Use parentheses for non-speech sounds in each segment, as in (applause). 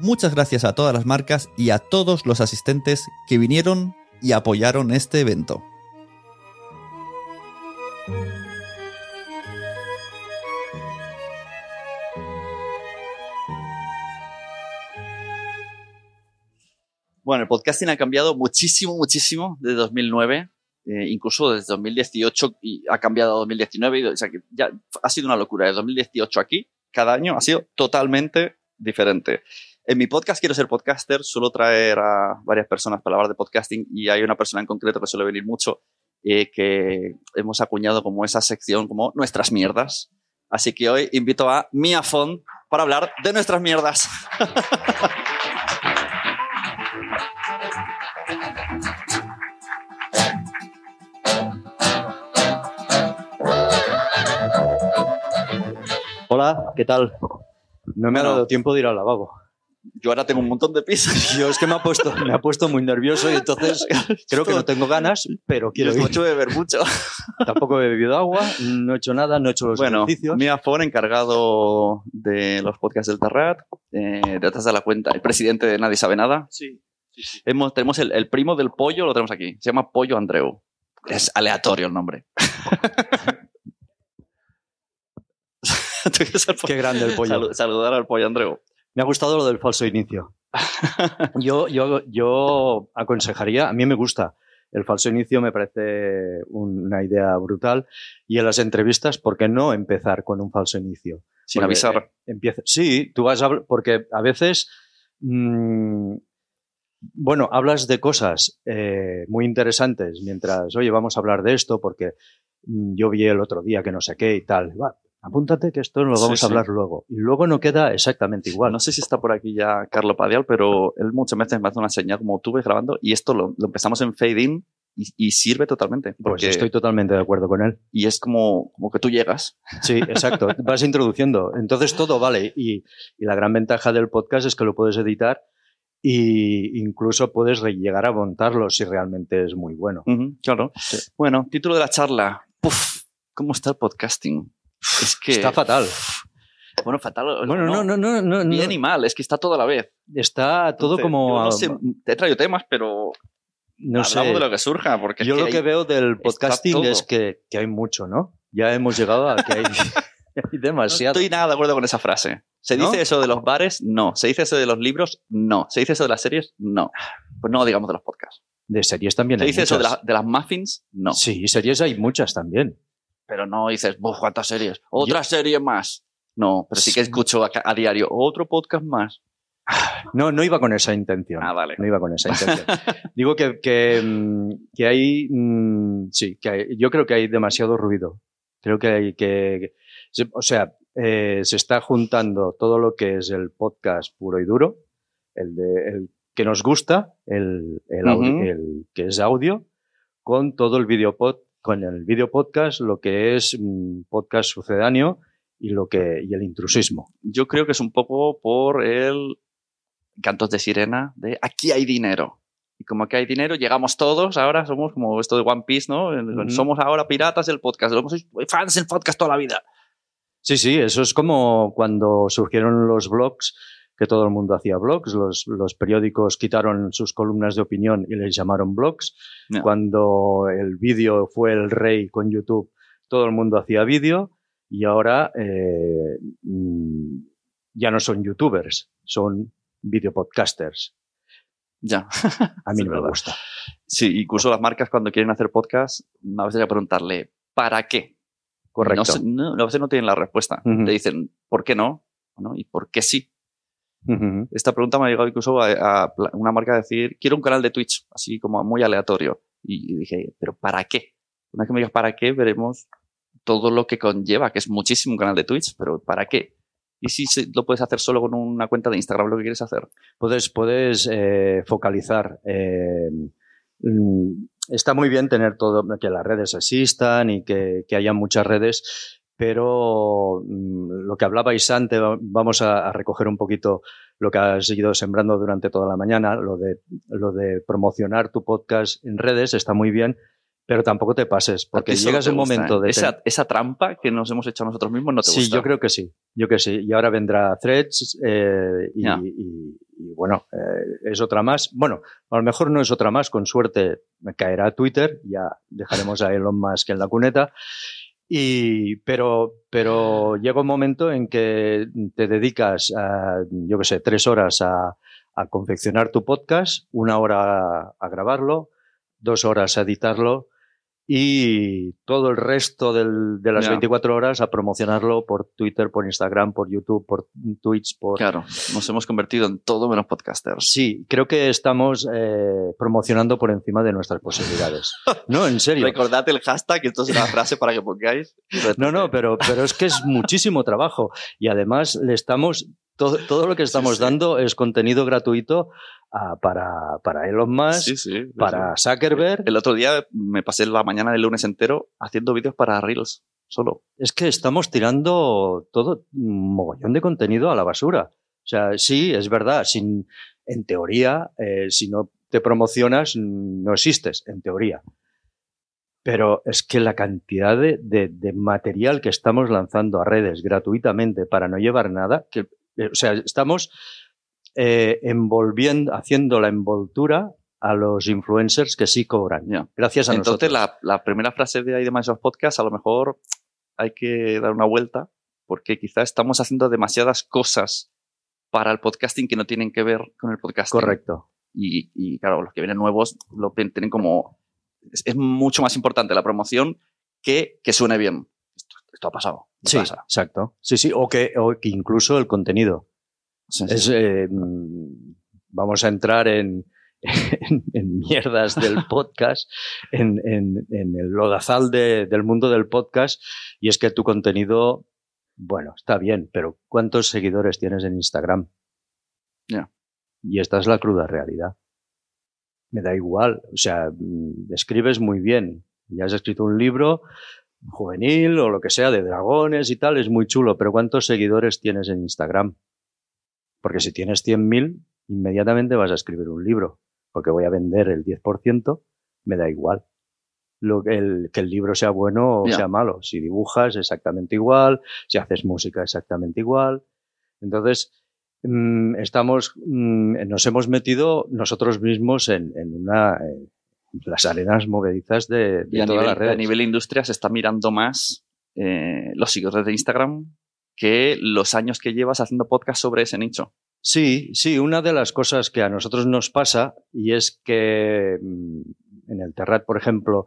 Muchas gracias a todas las marcas y a todos los asistentes que vinieron y apoyaron este evento. Bueno, el podcasting ha cambiado muchísimo, muchísimo desde 2009, eh, incluso desde 2018 y ha cambiado a 2019. y- O sea, que ya ha sido una locura. De 2018 aquí, cada año ha sido totalmente diferente. En mi podcast quiero ser podcaster, suelo traer a varias personas para hablar de podcasting y hay una persona en concreto que suele venir mucho eh, que hemos acuñado como esa sección como nuestras mierdas. Así que hoy invito a Mia Font para hablar de nuestras mierdas. Hola, ¿qué tal? No me ha Bueno. dado tiempo de ir al lavabo. Yo ahora tengo un montón de pizzas. (laughs) Yo es que me ha puesto, me ha puesto muy nervioso y entonces (laughs) creo que no tengo ganas, pero quiero ir. mucho beber mucho. (laughs) Tampoco he bebido agua, no he hecho nada, no he hecho los Bueno, ejercicios. Mia Fon, encargado de los podcasts del Terrat, eh, de atrás de la cuenta, el presidente de Nadie Sabe Nada. Sí, sí, sí. Hemos, tenemos el, el primo del pollo, lo tenemos aquí. Se llama Pollo Andreu. Es aleatorio el nombre. Qué grande el pollo. Salu- saludar al Pollo Andreu. Me ha gustado lo del falso inicio. (laughs) Yo, yo, yo aconsejaría, a mí me gusta. El falso inicio me parece una idea brutal. Y en las entrevistas, ¿por qué no empezar con un falso inicio? Sin Porque, avisar. eh, empieza, sí, tú vas a porque a veces, mm, bueno, hablas de cosas eh, muy interesantes mientras, oye, vamos a hablar de esto porque mm, yo vi el otro día que no sé qué y tal. Va, apúntate que esto lo Sí, vamos a sí. hablar luego. Y luego no queda exactamente igual. No sé si está por aquí ya Carlo Padial, pero él muchas veces me hace una señal como tú ves grabando y esto lo, lo empezamos en fade in y, y sirve totalmente. Pues Porque, estoy totalmente de acuerdo con él. Y es como, como que tú llegas. Sí, exacto. (laughs) Vas introduciendo. Entonces todo vale. Y, y la gran ventaja del podcast es que lo puedes editar y incluso puedes llegar a montarlo si realmente es muy bueno. Claro. Bueno, título de la charla. Puf, ¿cómo está el podcasting? Es que. Está fatal. Bueno, fatal. Bueno, no, no, no, no. no. Bien y mal, es que está todo a la vez. Está todo Entonces, como. yo no sé, te he traído temas, pero no sé. de lo que surja. Porque es Yo que lo que veo del podcasting es que, que hay mucho, ¿no? Ya hemos llegado a que hay, (laughs) (laughs) hay No demasiado. estoy nada de acuerdo con esa frase. ¿Se ¿No? dice eso de los bares? No. ¿Se dice eso de los libros? No. ¿Se dice eso de las series? No. Pues no digamos de los podcasts. De series también ¿Se hay dice eso de, muchas. la- de las muffins? No. Sí, series hay muchas también. Pero no dices, "Buf, ¿cuántas series? Otra serie más. No, pero sí que escucho a, a diario otro podcast más. (sighs) No, no iba con esa intención. Ah, vale. No iba con esa intención. (laughs) Digo que, que, mm, que hay, mm, sí, que hay- yo creo que hay demasiado ruido. Creo que hay que, o sea, eh, se está juntando todo lo que es el podcast puro y duro, el, de, el que nos gusta, el, el, audio- el que es audio, con todo el video pod, con el video podcast, lo que es mm, podcast sucedáneo y lo que y el intrusismo. Yo creo que es un poco por el cantos de sirena de aquí hay dinero. Y como aquí hay dinero, llegamos todos, ahora somos como esto de One Piece, ¿no? Somos ahora piratas del podcast, somos fans del podcast toda la vida. Sí, sí, eso es como cuando surgieron los blogs, que todo el mundo hacía blogs, los, los periódicos quitaron sus columnas de opinión y les llamaron blogs. No. Cuando el vídeo fue el rey con YouTube, todo el mundo hacía vídeo y ahora eh, mm, ya no son youtubers, son videopodcasters. Ya. (laughs) A mí no me gusta. Sí, incluso las marcas cuando quieren hacer podcast, a veces hay que preguntarle, ¿para qué? Correcto. No, a veces no tienen la respuesta. Te dicen, ¿por qué no? ¿No? ¿Y por qué sí? Esta pregunta me ha llegado incluso a, a una marca a decir, quiero un canal de Twitch, así como muy aleatorio. Y dije, ¿pero para qué? Una vez que me digas para qué, veremos todo lo que conlleva, que es muchísimo un canal de Twitch, pero ¿para qué? Y si lo puedes hacer solo con una cuenta de Instagram lo que quieres hacer. Puedes, puedes eh, focalizar. eh, mm, está muy bien tener todo, que las redes existan y que, que haya muchas redes, pero mm, lo que hablabais antes, va- vamos a, a recoger un poquito lo que has seguido sembrando durante toda la mañana, lo de, lo de promocionar tu podcast en redes está muy bien, pero tampoco te pases, porque llegas el gusta, momento ¿eh? de... Esa, esa trampa que nos hemos hecho nosotros mismos no te sí, gusta. yo creo que sí, yo que sí. Y ahora vendrá Threads eh, y, Ya. y- y, bueno, eh, es otra más. Bueno, a lo mejor no es otra más, con suerte me caerá Twitter, ya dejaremos a Elon Musk en la cuneta. Y, pero, pero llega un momento en que te dedicas, a, yo que sé, tres horas a, a confeccionar tu podcast, una hora a, a grabarlo, dos horas a editarlo y todo el resto del- de las Ya. 24 horas a promocionarlo por Twitter, por Instagram, por YouTube, por Twitch, por... Claro, nos hemos convertido en todo menos podcasters. Sí, creo que estamos eh, promocionando por encima de nuestras posibilidades. No, en (laughs) serio. Recordad el hashtag, esto es una frase para que pongáis. No, no, pero, pero es que es muchísimo trabajo y además le estamos todo, todo lo que estamos sí. dando es contenido gratuito ah, para, para Elon Musk, Sí, para. Zuckerberg. El otro día me pasé la mañana del lunes entero haciendo vídeos para Reels, solo. Es que estamos tirando todo un mogollón de contenido a la basura. O sea, sí, es verdad, sin, en teoría, eh, si no te promocionas, no existes, en teoría. Pero es que la cantidad de, de- de material que estamos lanzando a redes gratuitamente para no llevar nada, que, o sea, estamos eh, envolviendo, haciendo la envoltura a los influencers que sí cobran. Gracias a Entonces, nosotros. la, la primera frase de ahí de Microsoft Podcast, a lo mejor hay que dar una vuelta, porque quizás estamos haciendo demasiadas cosas para el podcasting que no tienen que ver con el podcasting. Correcto. Y, y, claro, los que vienen nuevos lo tienen como. Es, es mucho más importante la promoción que que suene bien. Esto, ha pasado. ¿qué Sí, pasa? exacto. Sí, sí, o que, o que incluso el contenido. Sí, sí. Es, eh, mm, vamos a entrar en, (laughs) en, en mierdas del (laughs) podcast, en, en- en el lodazal de- del mundo del podcast, y es que tu contenido, bueno, está bien, pero ¿cuántos seguidores tienes en Instagram? Ya. Y esta es la cruda realidad. Me da igual, o sea, mm, escribes muy bien, ya has escrito un libro juvenil o lo que sea de dragones y tal, es muy chulo, pero ¿cuántos seguidores tienes en Instagram? Porque si tienes 100.000, inmediatamente vas a escribir un libro, porque voy a vender el 10%, me da igual. Lo que, el, que el libro sea bueno o sea malo. Si dibujas, exactamente igual. Si haces música, exactamente igual. Entonces, mm, estamos, mm, nos hemos metido nosotros mismos en, en una, eh, las arenas movedizas de, de Y a todas nivel, las redes. a nivel industria se está mirando más eh, los seguidores de Instagram que los años que llevas haciendo podcast sobre ese nicho. Sí, sí, una de las cosas que a nosotros nos pasa y es que mm, en el Terrat, por ejemplo,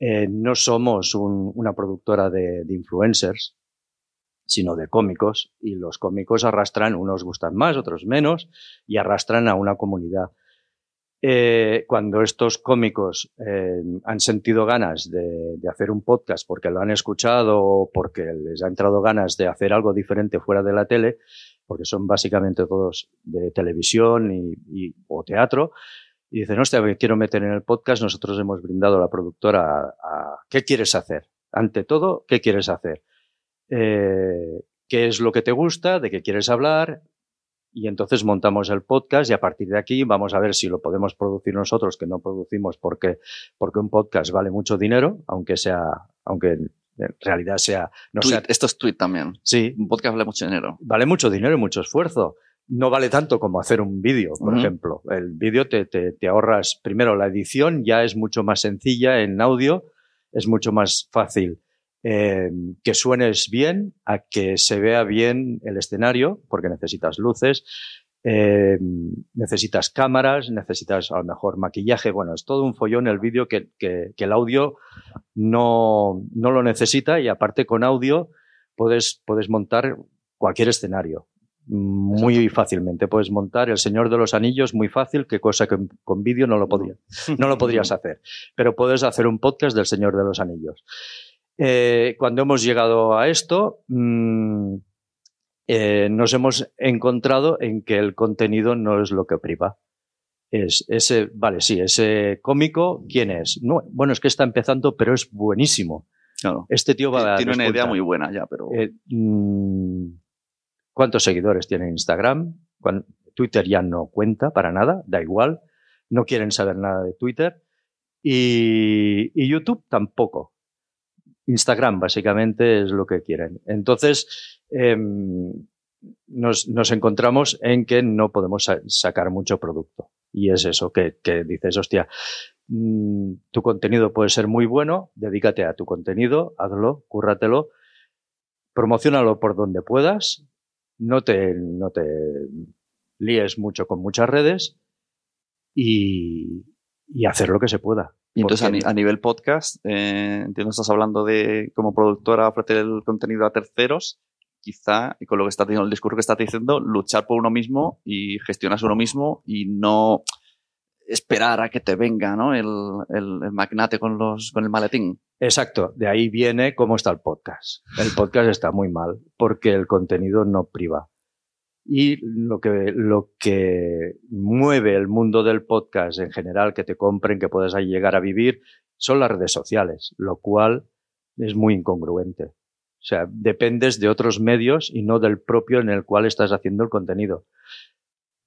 eh, no somos un- una productora de, de influencers, sino de cómicos y los cómicos arrastran, unos gustan más, otros menos, y arrastran a una comunidad. Eh, cuando estos cómicos eh, han sentido ganas de, hacer un podcast porque lo han escuchado o porque les ha entrado ganas de hacer algo diferente fuera de la tele, porque son básicamente todos de televisión y, o teatro, y dicen, hostia, me quiero meter en el podcast, nosotros hemos brindado a la productora a, a- ¿qué quieres hacer? Ante todo, ¿qué quieres hacer? Eh, ¿Qué es lo que te gusta? ¿De qué quieres hablar? Y entonces montamos el podcast y a partir de aquí vamos a ver si lo podemos producir nosotros, que no producimos porque, porque un podcast vale mucho dinero, aunque sea, aunque en realidad sea, no Tweet, sea, esto es tweet también. sí, Un podcast vale mucho dinero. vale mucho dinero y mucho esfuerzo. No vale tanto como hacer un vídeo, por ejemplo. El vídeo te, te, te ahorras, primero la edición ya es mucho más sencilla en audio, es mucho más fácil eh, que suenes bien, a que se vea bien el escenario, porque necesitas luces, eh, necesitas cámaras, necesitas a lo mejor maquillaje. Bueno, es todo un follón el vídeo que, que, que el audio no, no, lo necesita y aparte con audio puedes, puedes montar cualquier escenario. Muy fácilmente puedes montar El Señor de los Anillos muy fácil, que cosa que con vídeo no lo no lo podrías (laughs) hacer. Pero puedes hacer un podcast del Señor de los Anillos. Eh, cuando hemos llegado a esto, mmm, eh, nos hemos encontrado en que el contenido no es lo que priva. Es ese, vale, sí, ese cómico, ¿quién es? No, bueno, es que está empezando, pero es buenísimo. Claro. Este tío va a. Tiene una idea muy buena ya, pero. Eh, mmm, ¿Cuántos seguidores tiene Instagram? Twitter ya no cuenta para nada, da igual. No quieren saber nada de Twitter. Y, y YouTube tampoco. Instagram básicamente es lo que quieren. Entonces, eh, nos, encontramos en que no podemos sa sacar mucho producto. Y es eso, que, dices, hostia, mmm, tu contenido puede ser muy bueno, dedícate a tu contenido, hazlo, cúrratelo, promocionalo por donde puedas, no te, no te líes mucho con muchas redes y hacer lo que se pueda. Y entonces a, ni, a, nivel podcast, eh, entiendo estás hablando de como productora ofrecer el contenido a terceros, quizá, y con lo que está diciendo el discurso que estás diciendo, luchar por uno mismo y gestionarse uno mismo y no esperar a que te venga ¿no? el, el, el, magnate con, los, con el maletín. Exacto, de ahí viene cómo está el podcast. El podcast está muy mal porque el contenido no priva. Y lo que, lo que mueve el mundo del podcast en general, que te compren, que puedas llegar a vivir, son las redes sociales, lo cual es muy incongruente. O sea, dependes de otros medios y no del propio en el cual estás haciendo el contenido.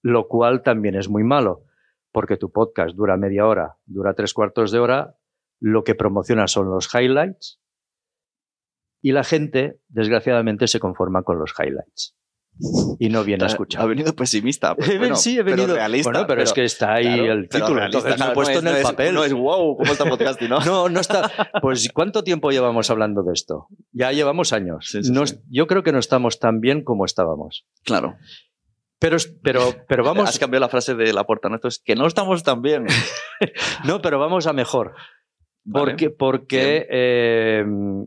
Lo cual también es muy malo, porque tu podcast dura media hora, dura tres cuartos de hora, lo que promociona son los highlights y la gente, desgraciadamente, se conforma con los highlights y no viene a escuchar. Ha venido pesimista. Pero, (laughs) bueno, sí, he venido. Pero realista, bueno, pero, pero, es que está ahí claro, el título. Realista, entonces he puesto no en es, el papel. No es wow, ¿cómo está podcast? ¿no? (laughs) no, no está. Pues ¿cuánto tiempo llevamos hablando de esto? Ya llevamos años. Sí, sí, no, sí. Yo creo que no estamos tan bien como estábamos. Claro. Pero, pero, pero vamos. Has cambiado la frase de la puerta, ¿no? Esto es que no estamos tan bien. (laughs) no, pero vamos a mejor. Vale. Porque, porque eh,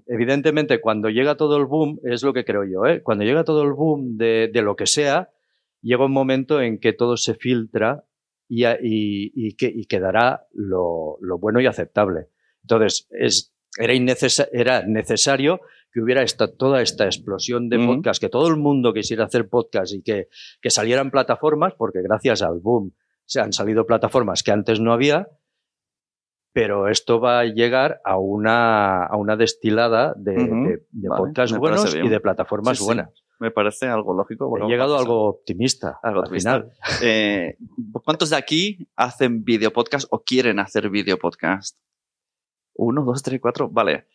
evidentemente, cuando llega todo el boom, es lo que creo yo, ¿eh? cuando llega todo el boom de, de, lo que sea, llega un momento en que todo se filtra y, y, y, que, y quedará lo, lo, bueno y aceptable. Entonces, es, era, innecesa era necesario que hubiera esta, toda esta explosión de mm. podcast, que todo el mundo quisiera hacer podcast y que, que salieran plataformas, porque gracias al boom se han salido plataformas que antes no había, pero esto va a llegar a una, a una destilada de, uh -huh. de, de vale, podcasts buenos y de plataformas sí, buenas. Sí. Me parece algo lógico. Bueno, He llegado a algo optimista. Algo al optimista. final. (laughs) Eh, ¿Cuántos de aquí hacen video podcast o quieren hacer video podcast? Uno, dos, tres, cuatro. Vale.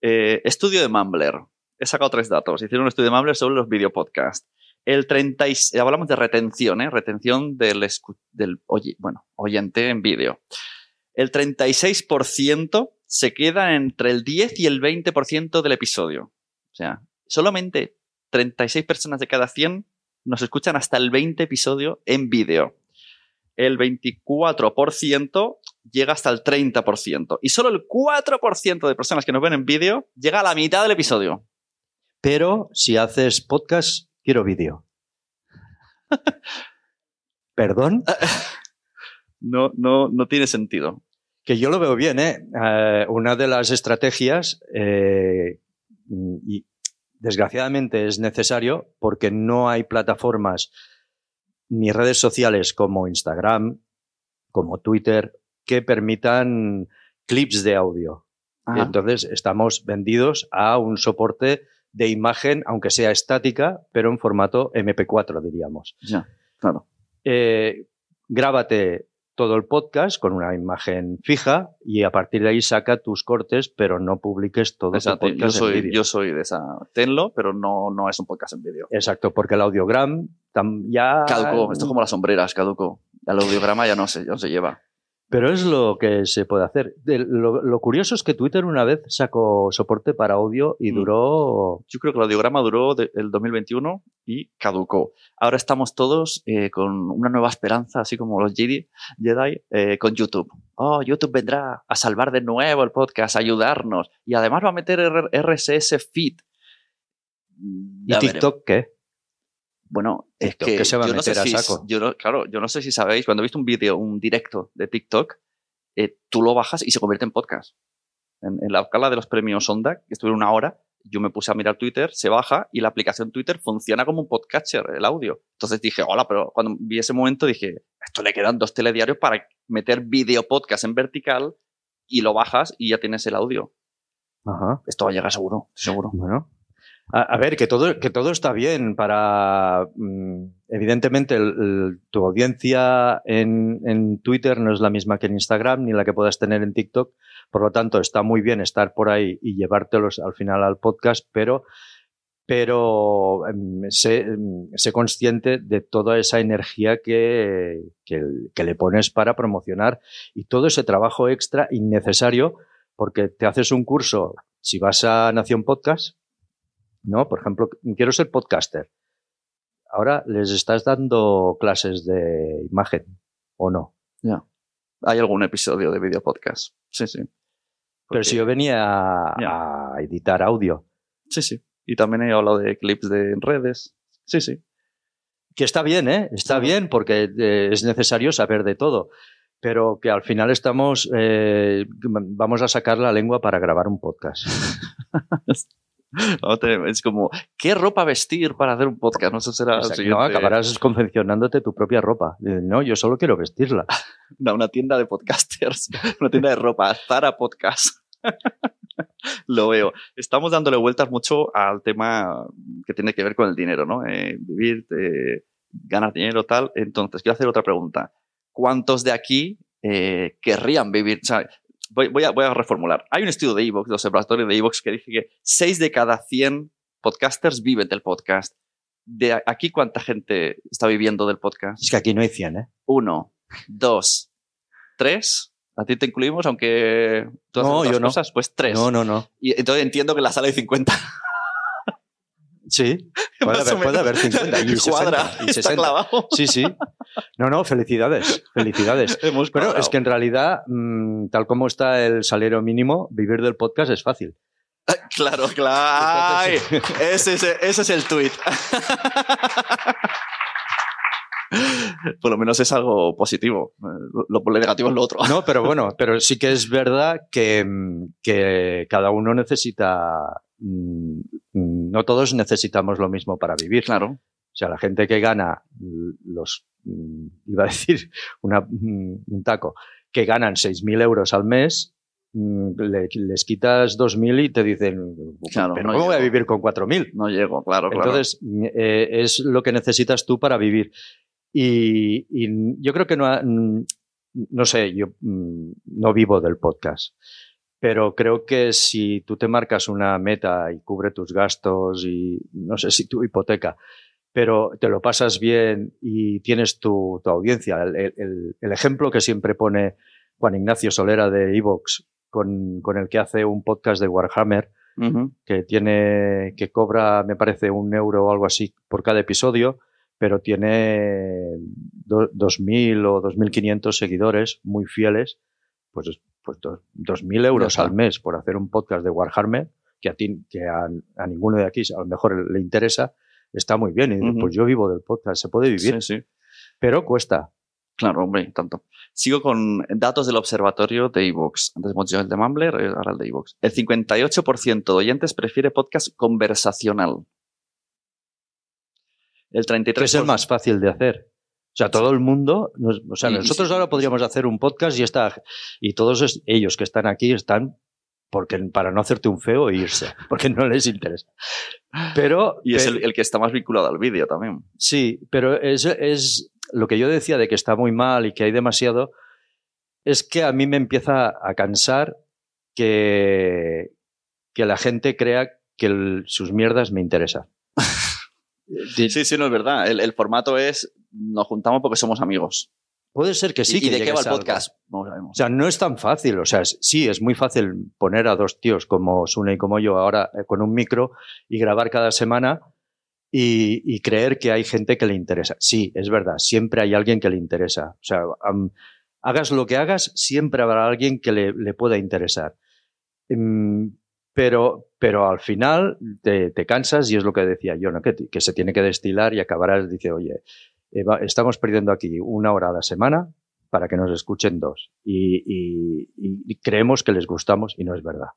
Eh, estudio de Mumbler. He sacado tres datos. Hicieron un estudio de Mumbler sobre los video podcasts. El 30 y, hablamos de retención, ¿eh? Retención del, del bueno, oyente en vídeo el 36% se queda entre el 10 y el 20% del episodio. O sea, solamente 36 personas de cada 100 nos escuchan hasta el 20 episodio en vídeo. El 24% llega hasta el 30%. Y solo el 4% de personas que nos ven en vídeo llega a la mitad del episodio. Pero si haces podcast, quiero vídeo. (laughs) ¿Perdón? (laughs) no, no, no tiene sentido. Que yo lo veo bien, ¿eh? Uh, una de las estrategias, eh, y desgraciadamente es necesario porque no hay plataformas ni redes sociales como Instagram, como Twitter, que permitan clips de audio. Ajá. Entonces estamos vendidos a un soporte de imagen, aunque sea estática, pero en formato MP4, diríamos. Ya, claro. Eh, grábate todo el podcast con una imagen fija y a partir de ahí saca tus cortes, pero no publiques todo Exacto, tu podcast yo soy, en vídeo. Yo soy de esa. Tenlo, pero no, no es un podcast en vídeo. Exacto, porque el audiogram ya. Caducó, esto es como las sombreras, caducó. El audiograma ya no se, ya no se lleva. Pero es lo que se puede hacer. De- Lo, lo curioso es que Twitter una vez sacó soporte para audio y Mm. duró. Yo creo que el audiograma duró de- el 2021 y caducó. Ahora estamos todos eh, con una nueva esperanza, así como los Jedi, Jedi eh, con YouTube. Oh, YouTube vendrá a salvar de nuevo el podcast, a ayudarnos. Y además va a meter RSS feed. ¿Y Ya veremos. TikTok qué? Bueno, es que que se va a yo no sé meter a si- saco. yo no- claro, yo no sé si sabéis, cuando he visto un vídeo, un directo de TikTok, eh, tú lo bajas y se convierte en podcast. En, en la gala de los premios Onda, que estuvieron una hora, yo me puse a mirar Twitter, se baja y la aplicación Twitter funciona como un podcatcher, el audio. Entonces dije, hola, pero cuando vi ese momento dije, esto le quedan dos telediarios para meter video podcast en vertical y lo bajas y ya tienes el audio. Ajá. Esto va a llegar seguro, seguro. Bueno. A, ver, que todo, que todo está bien para. mm, evidentemente, el- tu audiencia en, en Twitter no es la misma que en Instagram ni la que puedas tener en TikTok. Por lo tanto, está muy bien estar por ahí y llevártelos al final al podcast, pero, pero em, sé, em, sé consciente de toda esa energía que, que, que le pones para promocionar y todo ese trabajo extra innecesario, porque te haces un curso, si vas a Nación Podcast, ¿no? Por ejemplo, quiero ser podcaster. Ahora les estás dando clases de imagen, ¿o no? Ya. Hay algún episodio de video podcast. Sí, sí. Pero si yo venía a editar audio, Sí, sí. Y también he hablado de clips de redes. Sí, sí. que está bien, ¿eh? Está bien porque eh, es necesario saber de todo, pero que al final estamos, eh, vamos a sacar la lengua para grabar un podcast. (laughs) (laughs) No Es como, ¿qué ropa vestir para hacer un podcast? No sé, será siguiente- No, acabarás confeccionándote tu propia ropa. No, yo solo quiero vestirla. (laughs) una, una tienda de podcasters, (laughs) una tienda de ropa, Zara Podcast. Lo veo. Estamos dándole vueltas mucho al tema que tiene que ver con el dinero, ¿no? Eh, vivir, eh, ganar dinero, tal. Entonces, quiero hacer otra pregunta. ¿Cuántos de aquí eh, querrían vivir? O sea, voy, voy a, voy a reformular. Hay un estudio de Evox, de observatorio de Evox, que dice que 6 de cada 100 podcasters viven del podcast. De aquí, ¿cuánta gente está viviendo del podcast? Es que aquí no hay 100, ¿eh? Uno, dos, tres. A ti te incluimos, aunque tú haces No, otras yo no. cosas, pues tres. No, no, no. Y entonces entiendo que en la sala hay 50. Sí, (laughs) puede haber, puede haber 50 y 60. (laughs) Cuadra, y está 60. clavado. Sí, sí. No, no, felicidades, felicidades. (laughs) Hemos Pero es que en realidad, mm, tal como está el salario mínimo, vivir del podcast es fácil. Claro, claro. (laughs) Ay, ese, es, ese es el tweet. (laughs) Por lo menos es algo positivo. Eh, Lo, lo negativo es lo otro. No, pero bueno, pero sí que es verdad que, mm, que cada uno necesita. mm, No todos necesitamos lo mismo para vivir. Claro. O sea, la gente que gana los. mm, Iba a decir una, mm, un taco, que ganan 6.000 euros al mes, mm, le- les quitas 2.000 y te dicen, Claro, pero no ¿cómo voy a llego". vivir con 4.000? No llego, claro, claro. Entonces, eh, es lo que necesitas tú para vivir. Y, y yo creo que no, ha- no sé, yo no vivo del podcast, pero creo que si tú te marcas una meta y cubre tus gastos y no sé si tu hipoteca, pero te lo pasas bien y tienes tu, tu audiencia. El, el- el ejemplo que siempre pone Juan Ignacio Solera de Evox con, con el que hace un podcast de Warhammer, que tiene, que cobra, me parece, un euro o algo así por cada episodio, pero tiene do- 2.000 o 2.500 seguidores muy fieles, pues, pues dos- 2.000 euros al mes por hacer un podcast de Warhammer, que a ti, que a, a ninguno de aquí a lo mejor le interesa, está muy bien. Y dices, pues yo vivo del podcast, se puede vivir, Sí, sí. pero cuesta. Claro, hombre, tanto. Sigo con datos del observatorio de iVoox. Antes hemos dicho el de Mumbler, eh, ahora el de iVoox. El 58% de oyentes prefiere podcast conversacional. El 33%. que es el más fácil de hacer. O sea, todo el mundo, nos- o sea, nosotros sí, ahora podríamos hacer un podcast y está, y todos ellos que están aquí están porque para no hacerte un feo e irse, (laughs) porque no les interesa. Pero Y es el, el que está más vinculado al vídeo también. sí, pero es, es lo que yo decía de que está muy mal y que hay demasiado, es que a mí me empieza a cansar que, que la gente crea que el- sus mierdas me interesan. (laughs) Sí, sí, no es verdad. El, el formato es nos juntamos porque somos amigos. Puede ser que sí. ¿Y, que y de qué va el podcast? O sea, no es tan fácil. O sea, sí, es muy fácil poner a dos tíos como Sune y como yo ahora eh, con un micro y grabar cada semana y, y creer que hay gente que le interesa. Sí, es verdad, siempre hay alguien que le interesa. O sea, hagas lo que hagas, siempre habrá alguien que le, le pueda interesar. Mm, pero, pero al final te, te cansas y es lo que decía yo, ¿no? que, que se tiene que destilar y acabarás, dice, oye, eh, va- estamos perdiendo aquí una hora a la semana para que nos escuchen dos. Y, y- y- y creemos que les gustamos y no es verdad.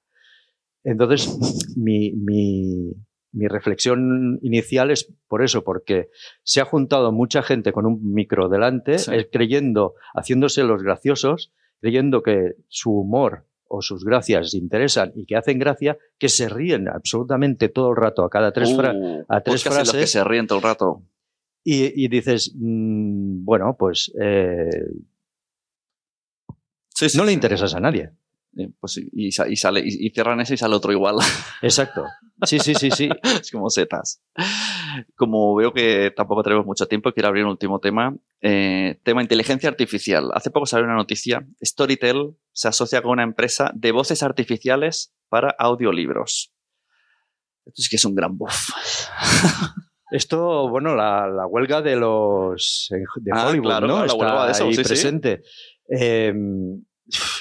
Entonces, mi, mi- mi reflexión inicial es por eso, porque se ha juntado mucha gente con un micro delante, Sí. eh, creyendo, haciéndose los graciosos, creyendo que su humor o sus gracias interesan y que hacen gracia, que se ríen absolutamente todo el rato a cada tres Uh, fra- a tres podcast en los que frases. se ríen todo el rato. Y, y dices, mm, bueno, pues eh, Sí, sí, no le interesas a nadie. Eh, pues y, sa- y sale, y, y cierran ese y sale otro igual. (laughs) Exacto. Sí, sí, sí, sí. es como setas. Como veo que tampoco tenemos mucho tiempo, quiero abrir un último tema. Eh, tema inteligencia artificial. Hace poco salió una noticia. Storytel se asocia con una empresa de voces artificiales para audiolibros. Esto sí que es un gran buff. (laughs) Esto, bueno, la, la huelga de los eh, de Ah, Hollywood, claro, ¿no? la Está huelga de eso, ahí sí, sí. presente. Eh,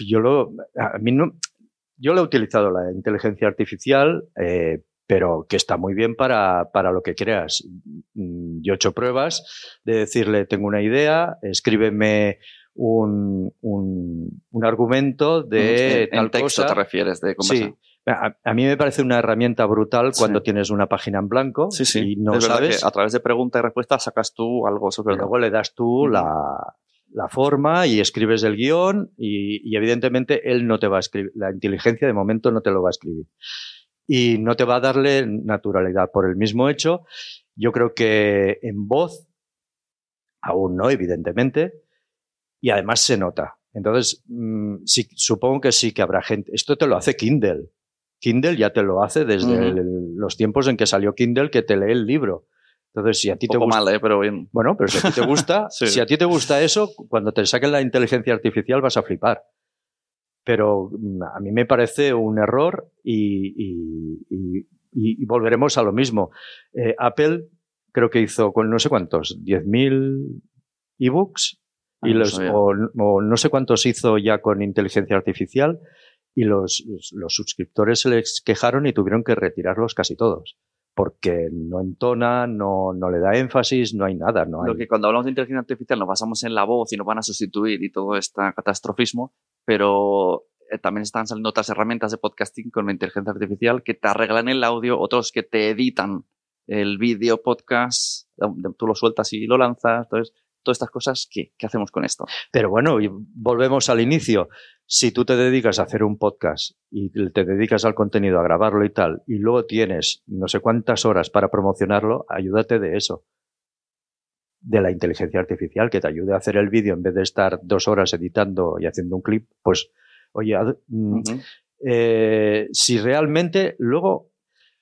yo lo, a mí no, yo lo he utilizado la inteligencia artificial, eh, pero que está muy bien para, para lo que creas. Mm, Yo he hecho pruebas de decirle, tengo una idea, escríbeme un, un, un argumento de en, tal en texto cosa. te refieres de conversa. Sí. A, a mí me parece una herramienta brutal Sí. cuando tienes una página en blanco Sí, sí. y no es sabes. que a través de pregunta y respuesta sacas tú algo sobre Y luego le das tú la, la forma y escribes el guion y, y evidentemente él no te va a escribir, la inteligencia de momento no te lo va a escribir. Y no te va a darle naturalidad por el mismo hecho. Yo creo que en voz, aún no, evidentemente, y además se nota. Entonces, mm, sí, supongo que sí que habrá gente. Esto te lo hace Kindle. Kindle ya te lo hace desde el- los tiempos en que salió Kindle que te lee el libro. Entonces, si a ti Un te gusta, mal, ¿eh? pero bien. bueno, pero si a ti te gusta, (laughs) Sí. si a ti te gusta eso, cuando te saquen la inteligencia artificial vas a flipar. Pero mm, a mí me parece un error y, y- y- y- y volveremos a lo mismo. Eh, Apple creo que hizo con no sé cuántos, 10.000 ebooks Ah, y no los, o no sé cuántos hizo ya con inteligencia artificial y los, los, suscriptores se les quejaron y tuvieron que retirarlos casi todos. Porque no entona, no, no le da énfasis, no hay nada. No hay... Lo que cuando hablamos de inteligencia artificial nos basamos en la voz y nos van a sustituir y todo este catastrofismo, pero eh, también están saliendo otras herramientas de podcasting con la inteligencia artificial que te arreglan el audio, otros que te editan el vídeo podcast, tú lo sueltas y lo lanzas, entonces todas estas cosas, ¿qué, qué hacemos con esto? Pero bueno, y volvemos al inicio. Si tú te dedicas a hacer un podcast y te dedicas al contenido, a grabarlo y tal, y luego tienes no sé cuántas horas para promocionarlo, ayúdate de eso. De la inteligencia artificial que te ayude a hacer el vídeo en vez de estar dos horas editando y haciendo un clip, pues, oye, mm, eh, si realmente luego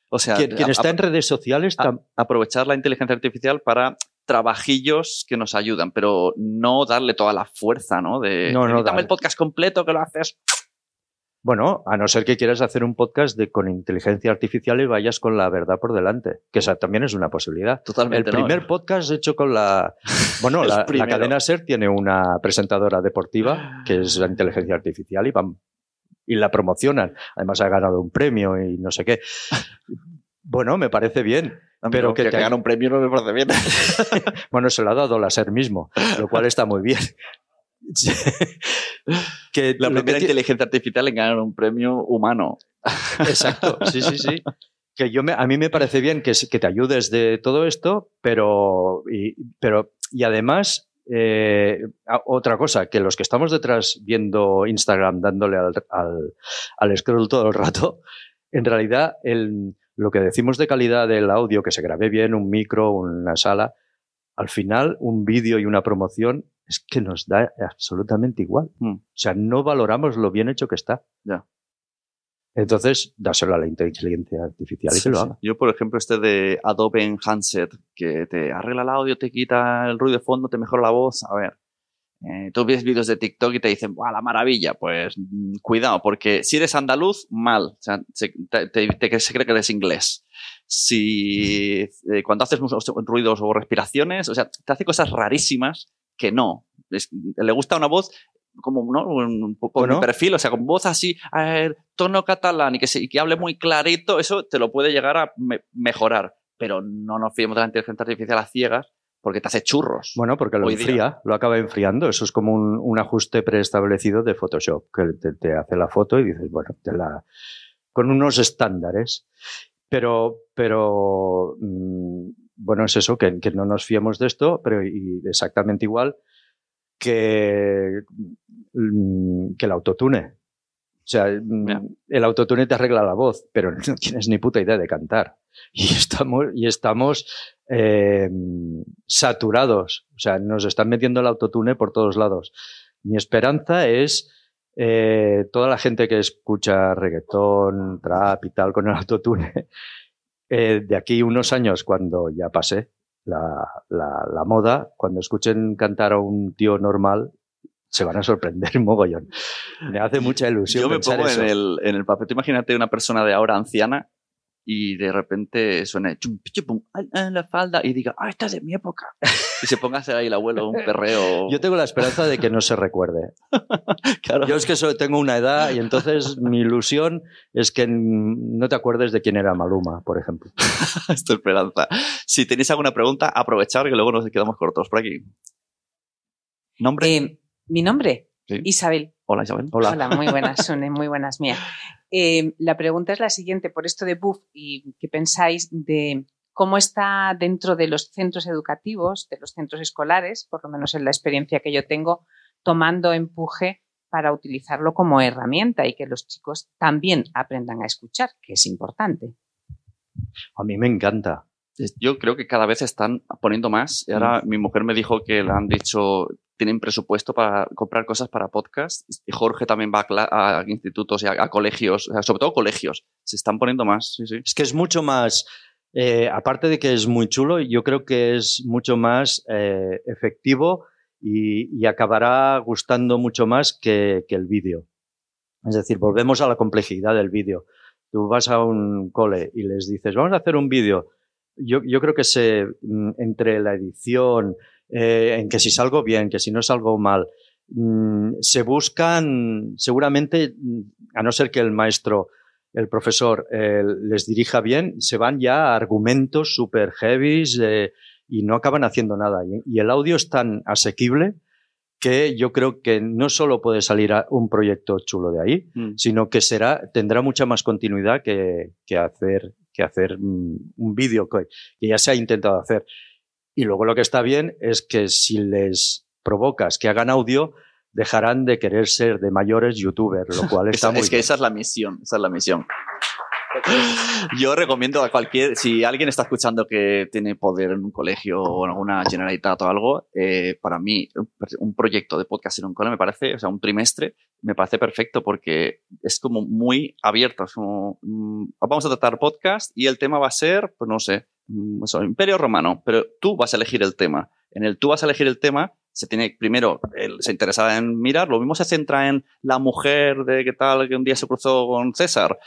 O sea, quien, quien está en redes sociales tam- aprovechar la inteligencia artificial para trabajillos que nos ayudan, pero no darle toda la fuerza, ¿no? De No, no, el podcast completo que lo haces. Bueno, a no ser que quieras hacer un podcast de, con inteligencia artificial y vayas con la verdad por delante, que esa también es una posibilidad. El Totalmente. ¿no? primer podcast hecho con la... Bueno, (laughs) El la, la cadena SER tiene una presentadora deportiva que es la inteligencia artificial y, van, y la promocionan. Además ha ganado un premio y no sé qué. Bueno, me parece bien. Pero que que, te- un premio no me parece bien. (laughs) Bueno, se lo ha dado la SER mismo, lo cual está muy bien. (laughs) que La que primera inteligencia artificial en ganar un premio humano. Exacto, sí, sí, sí. (laughs) Que yo me, a mí me parece bien que, te ayudes de todo esto, pero y, pero, y además, eh, otra cosa, que los que estamos detrás viendo Instagram dándole al, al, al scroll todo el rato, en realidad el, lo que decimos de calidad del audio, que se grabe bien, un micro, una sala, al final un vídeo y una promoción es que nos da absolutamente igual. Mm. O sea, no valoramos lo bien hecho que está. Ya. Entonces, dáselo a la inteligencia artificial y Sí, que lo sí. haga. Yo, por ejemplo, este de Adobe Enhanced, que te arregla el audio, te quita el ruido de fondo, te mejora la voz. A ver, Eh, tú ves vídeos de TikTok y te dicen, ¡guau, la maravilla! Pues mm, cuidado, porque si eres andaluz, mal. O sea, se, te, te- te- se cree que eres inglés. Si eh, cuando haces ruidos o respiraciones, o sea, te hace cosas rarísimas que no. Es- le gusta una voz como ¿no? un poco Bueno. perfil, o sea, con voz así, a ver, tono catalán y que, se- y que hable muy clarito, eso te lo puede llegar a me- mejorar. Pero no nos fiemos de la inteligencia artificial a ciegas porque te hace churros. Bueno, porque lo día. enfría, lo acaba enfriando. Eso es como un, un ajuste preestablecido de Photoshop, que te, te hace la foto y dices, bueno, te la, con unos estándares. Pero, pero mm, bueno, es eso, que, que no nos fiemos de esto, pero y exactamente igual que, mm, que el autotune. O sea, mm, el autotune te arregla la voz, pero (laughs) no tienes ni puta idea de cantar. Y estamos, y estamos eh, saturados. O sea, nos están metiendo el autotune por todos lados. Mi esperanza es eh, toda la gente que escucha reggaetón, trap y tal con el autotune, (laughs) eh, de aquí unos años, cuando ya pase la, la- la moda, cuando escuchen cantar a un tío normal, se van a sorprender (laughs) mogollón. Me hace mucha ilusión. Yo me pensar pongo eso. en el, en el papel. Tú imagínate una persona de ahora anciana y de repente suene chum, ay, ay, la falda y diga, ah, esta es de mi época. Y se ponga a hacer ahí el abuelo un perreo. (laughs) Yo tengo la esperanza de que no se recuerde. (laughs) claro. Yo es que so- tengo una edad y entonces mi ilusión es que no te acuerdes de quién era Maluma, por ejemplo. Esto es esperanza. Si tenéis alguna pregunta, aprovechar que luego nos quedamos cortos por aquí. ¿Nombre? Eh, Mi nombre, Sí. Isabel. Hola, Isabel. Hola. Hola, muy buenas, Sune, muy buenas mías. Eh, la pregunta es la siguiente, por esto de BUF, y qué pensáis de cómo está dentro de los centros educativos, de los centros escolares, por lo menos en la experiencia que yo tengo, tomando empuje para utilizarlo como herramienta y que los chicos también aprendan a escuchar, que es importante. A mí me encanta. Yo creo que cada vez están poniendo más. Y ahora mi mujer me dijo que le han dicho, tienen presupuesto para comprar cosas para podcast. Y Jorge también va a, institutos y a, colegios, sobre todo colegios. Se están poniendo más. Es que es mucho más, eh, aparte de que es muy chulo, yo creo que es mucho más eh, efectivo y, y acabará gustando mucho más que, que el vídeo. Es decir, volvemos a la complejidad del vídeo. Tú vas a un cole y les dices, vamos a hacer un vídeo. Yo, yo creo que se, mm, entre la edición, eh, en que si salgo bien, que si no salgo mal, mm, se buscan, seguramente, mm, a no ser que el maestro, el profesor, eh, les dirija bien, se van ya a argumentos super heavy y no acaban haciendo nada. Y, y el audio es tan asequible que yo creo que no solo puede salir a- un proyecto chulo de ahí, Mm. sino que será, tendrá mucha más continuidad que, que hacer, que hacer un vídeo que, que ya se ha intentado hacer. Y luego lo que está bien es que si les provocas que hagan audio, dejarán de querer ser de mayores youtubers, lo cual (laughs) está Esa- muy es que bien. esa es la misión, esa es la misión. Yo recomiendo a cualquier, si alguien está escuchando que tiene poder en un colegio o en alguna generalitat o algo, eh, para mí un proyecto de podcast en un cole me parece, o sea, un trimestre, me parece perfecto porque es como muy abierto. Es como, mm, vamos a tratar podcast y el tema va a ser, pues no sé, eso, Imperio Romano, pero tú vas a elegir el tema. En el tú vas a elegir el tema, se tiene primero, él se interesa en mirar, lo mismo se centra en la mujer de qué tal que un día se cruzó con César,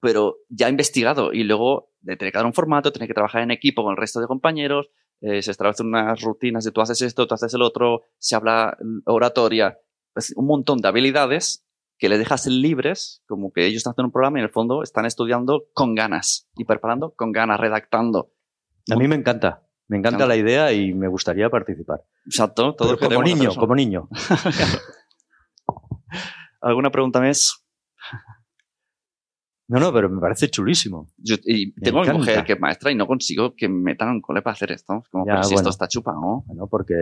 pero ya investigado y luego de tener que dar un formato, tener que trabajar en equipo con el resto de compañeros, eh, se establecen unas rutinas de tú haces esto, tú haces el otro, se habla oratoria, pues un montón de habilidades que le dejas libres, como que ellos están haciendo un programa y en el fondo están estudiando con ganas y preparando con ganas, redactando. A mí me encanta. Me encanta la idea y me gustaría participar. Exacto, todos como niño, como (laughs) niño. ¿Alguna pregunta más? No, no, pero me parece chulísimo. Yo- y Me tengo encanta. mujer que es maestra y no consigo que me metan a un cole para hacer esto. Es Como, Ya, pero si esto está chupado, ¿no? Bueno, porque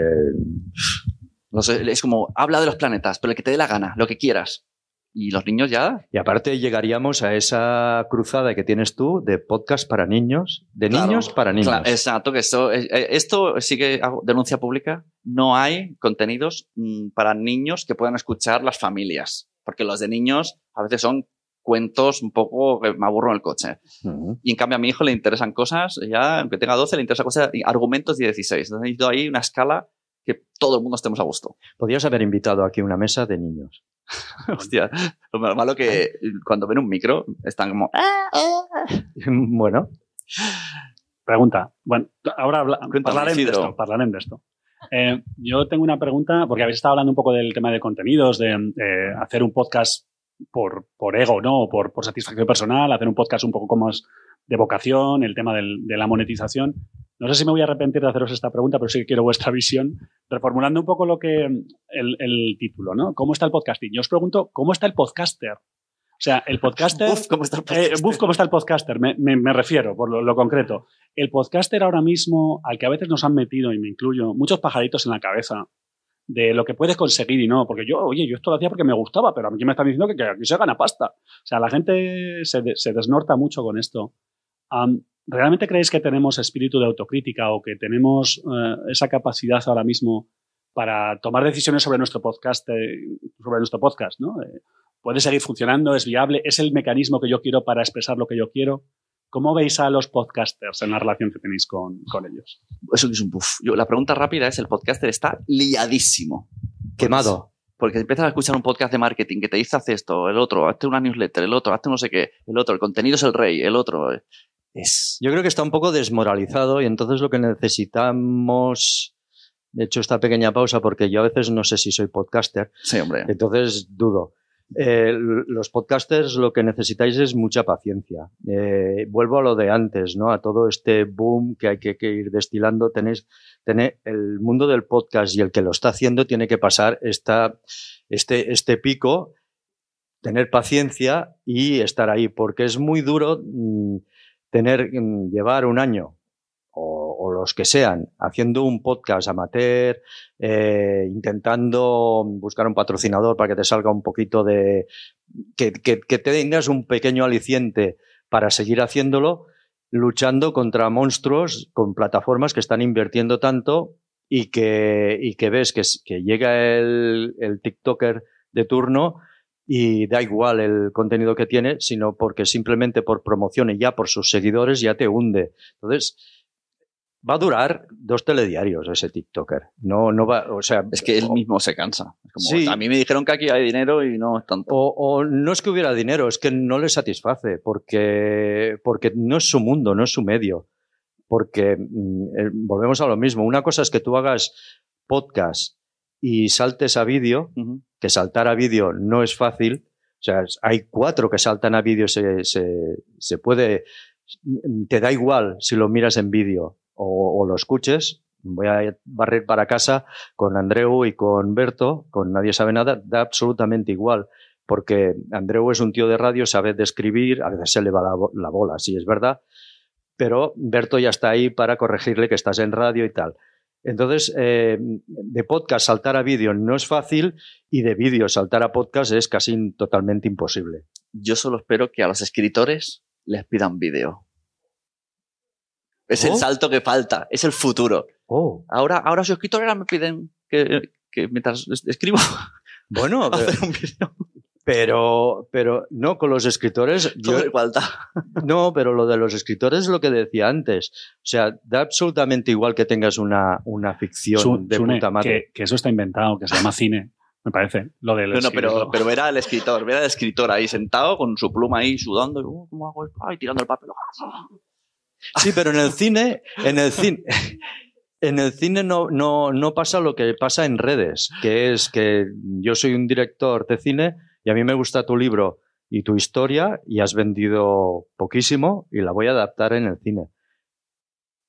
No sé, es como, habla de los planetas, pero el que te dé la gana, lo que quieras. Y los niños ya, Y aparte llegaríamos a esa cruzada que tienes tú de podcast para niños, de Claro, niños para niños. Claro, exacto, que esto, eh, eh, esto sí que denuncia pública. No hay contenidos mm, para niños que puedan escuchar las familias. Porque los de niños a veces son cuentos un poco que me aburro en el coche. Ujú. Y en cambio a mi hijo le interesan cosas, ya aunque tenga 12, le interesan cosas, argumentos de 16. Entonces necesito ahí una escala que todo el mundo estemos a gusto. Podrías haber invitado aquí una mesa de niños. (laughs) Hostia, lo malo que cuando ven un micro están como... "Ah, ah". (laughs) bueno, Pregunta. Bueno, ahora habla, Cuéntame, parlarem Isidro. d'esto, parlarem d'esto. Eh, yo tengo una pregunta, porque habéis estado hablando un poco del tema de contenidos, de eh, hacer un podcast por, por ego, ¿no? O por, por satisfacción personal, hacer un podcast un poco como más de vocación, el tema del- de la monetización. No sé si me voy a arrepentir de haceros esta pregunta, pero sí que quiero vuestra (laughs) visión, reformulando un poco lo que el, el título, ¿no? ¿Cómo está el podcasting? Yo os pregunto, ¿cómo está el podcaster? O sea, el podcaster... Uf, ¿cómo está el Eh, podcast? buf, ¿cómo está el podcaster? Me, me- me refiero, por lo, lo concreto. El podcaster ahora mismo, al que a veces nos han metido, y me incluyo, muchos pajaritos en la cabeza de lo que puedes conseguir y no. Porque yo, oye, yo esto lo hacía porque me gustaba, pero a mí me están diciendo que, que aquí se gana pasta. O sea, la gente se, de- se desnorta mucho con esto. ¿Realmente creéis que tenemos espíritu de autocrítica o que tenemos eh, esa capacidad ahora mismo para tomar decisiones sobre nuestro podcast, eh, sobre nuestro podcast, ¿no? Eh, puede seguir funcionando, es viable, es el mecanismo que yo quiero para expresar lo que yo quiero. ¿Cómo veis a los podcasters en la relación que tenéis con, con ellos? Eso es un puff. Yo, la pregunta rápida es, el podcaster está liadísimo. quemado. Porque empiezas a escuchar un podcast de marketing que te dice haz esto, el otro, hazte una newsletter, el otro, hazte no sé qué, el otro, el contenido es el rey, el otro. Es... Yo creo que está un poco desmoralizado y entonces lo que necesitamos, de hecho esta pequeña pausa porque yo a veces no sé si soy podcaster, Sí, hombre. entonces dudo. Eh, los podcasters lo que necesitáis es mucha paciencia. Eh, vuelvo a lo de antes, ¿no? A todo este boom que hay que, que ir destilando. Tenéis, tené- el mundo del podcast y el que lo está haciendo tiene que pasar esta, este, este pico, tener paciencia y estar ahí, porque es muy duro mm, tener, mm, llevar un año o, los que sean haciendo un podcast amateur, eh, intentando buscar un patrocinador para que te salga un poquito de. que, que, tengas un pequeño aliciente para seguir haciéndolo, luchando contra monstruos con plataformas que están invirtiendo tanto y que, y que ves que, es- que llega el, el TikToker de turno y da igual el contenido que tiene, sino porque simplemente por promoción y ya por sus seguidores ya te hunde. Entonces, va a durar dos telediarios ese TikToker. No, no va, o sea, Es que él mismo se cansa. Es como, Sí. A mí me dijeron que aquí hay dinero y no es tanto. O, o no es que hubiera dinero, es que no le satisface, porque, porque no es su mundo, no es su medio. Porque mm, eh, volvemos a lo mismo. Una cosa es que tú hagas podcast y saltes a vídeo, que saltar a vídeo no es fácil. O sea, hay cuatro que saltan a vídeo, se, se, se puede, te da igual si lo miras en vídeo o, o lo escuches. Voy a barrer para casa con Andreu y con Berto, con Nadie sabe nada, da absolutamente igual. Porque Andreu es un tío de radio, sabe describir, a veces se le va la, la bola, sí es verdad, pero Berto ya está ahí para corregirle que estás en radio y tal. Entonces, eh, de podcast saltar a vídeo no es fácil y de vídeo saltar a podcast es casi totalmente imposible. Yo solo espero que a los escritores les pidan vídeo. Es el ¿Oh? salto que falta, es el futuro. Oh, Ahora, ahora soy escritor, ahora me piden que, que mientras es- escribo bueno, (laughs) hacer un vídeo. Pero, pero no, con los escritores, (laughs) Todo (laughs) no, pero lo de los escritores es lo que decía antes. O sea, da absolutamente igual que tengas una, una ficción Su- de Sune, puta madre. que, que eso está inventado, que se llama cine, me parece. Lo del No, no, pero, pero ver al escritor, ver al escritor ahí sentado con su pluma ahí sudando, y, "Oh, ¿cómo hago esto? Ay, tirando el papel. (laughs) Sí, pero en el cine, en el cine, en el cine no, no, no pasa lo que pasa en redes, que es que yo soy un director de cine y a mí me gusta tu libro y tu historia y has vendido poquísimo y la voy a adaptar en el cine.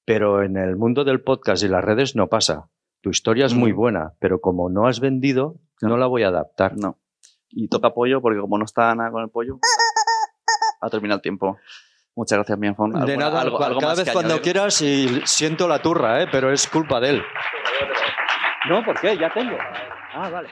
Pero en el mundo del podcast y las redes no pasa. Tu historia es muy Mm. buena, pero como no has vendido, no la voy a adaptar. No. Y toca pollo porque como no está nada con el pollo, ha terminado el tiempo. Muchas gracias, Mianfon. De ¿Alguna- nada, algo- cua- algo cada más vez que cuando añadir? quieras y siento la turra, ¿eh? pero es culpa de él. No, ¿por qué? Ya tengo. Ah, vale.